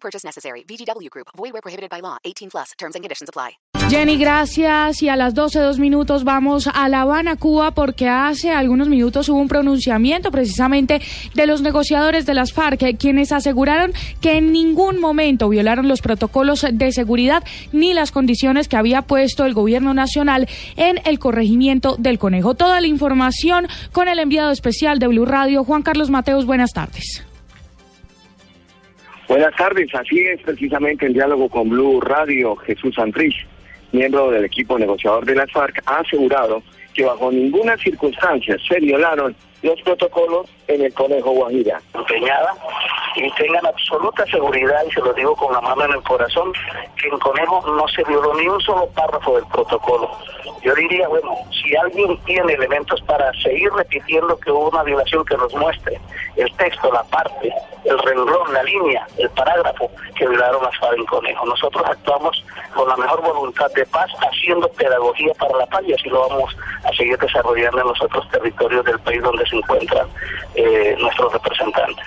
Purchase necessary. VGW Group. Void where prohibited by law. 18 plus. Terms and conditions apply. Jenny, gracias. Y a las 12, dos minutos vamos a La Habana, Cuba, porque hace algunos minutos hubo un pronunciamiento precisamente de los negociadores de las FARC, quienes aseguraron que en ningún momento violaron los protocolos de seguridad ni las condiciones que había puesto el gobierno nacional en el corregimiento del conejo. Toda la información con el enviado especial de Blue Radio, Juan Carlos Mateus. Buenas tardes. Buenas tardes, así es precisamente el diálogo con Blue Radio. Jesús Santrich, miembro del equipo negociador de las FARC, ha asegurado que bajo ninguna circunstancia se violaron los protocolos en el Conejo Guajira. Empeñada y tengan absoluta seguridad, y se lo digo con la mano en el corazón, que en Conejo no se violó ni un solo párrafo del protocolo. Yo diría, bueno, si alguien tiene elementos para seguir repitiendo que hubo una violación, que nos muestre el texto, la parte, el renglón, la línea, el parágrafo que violaron las FARC en Conejo. Nosotros actuamos con la mejor voluntad de paz, haciendo pedagogía para la paz y así lo vamos a seguir desarrollando en los otros territorios del país donde se encuentran eh, nuestros representantes.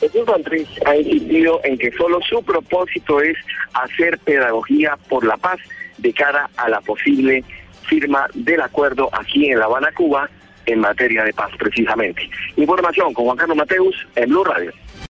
Jesús Santrich ha insistido en que solo su propósito es hacer pedagogía por la paz de cara a la posible firma del acuerdo aquí en La Habana, Cuba, en materia de paz precisamente. Información con Juan Carlos Mateus en Blue Radio.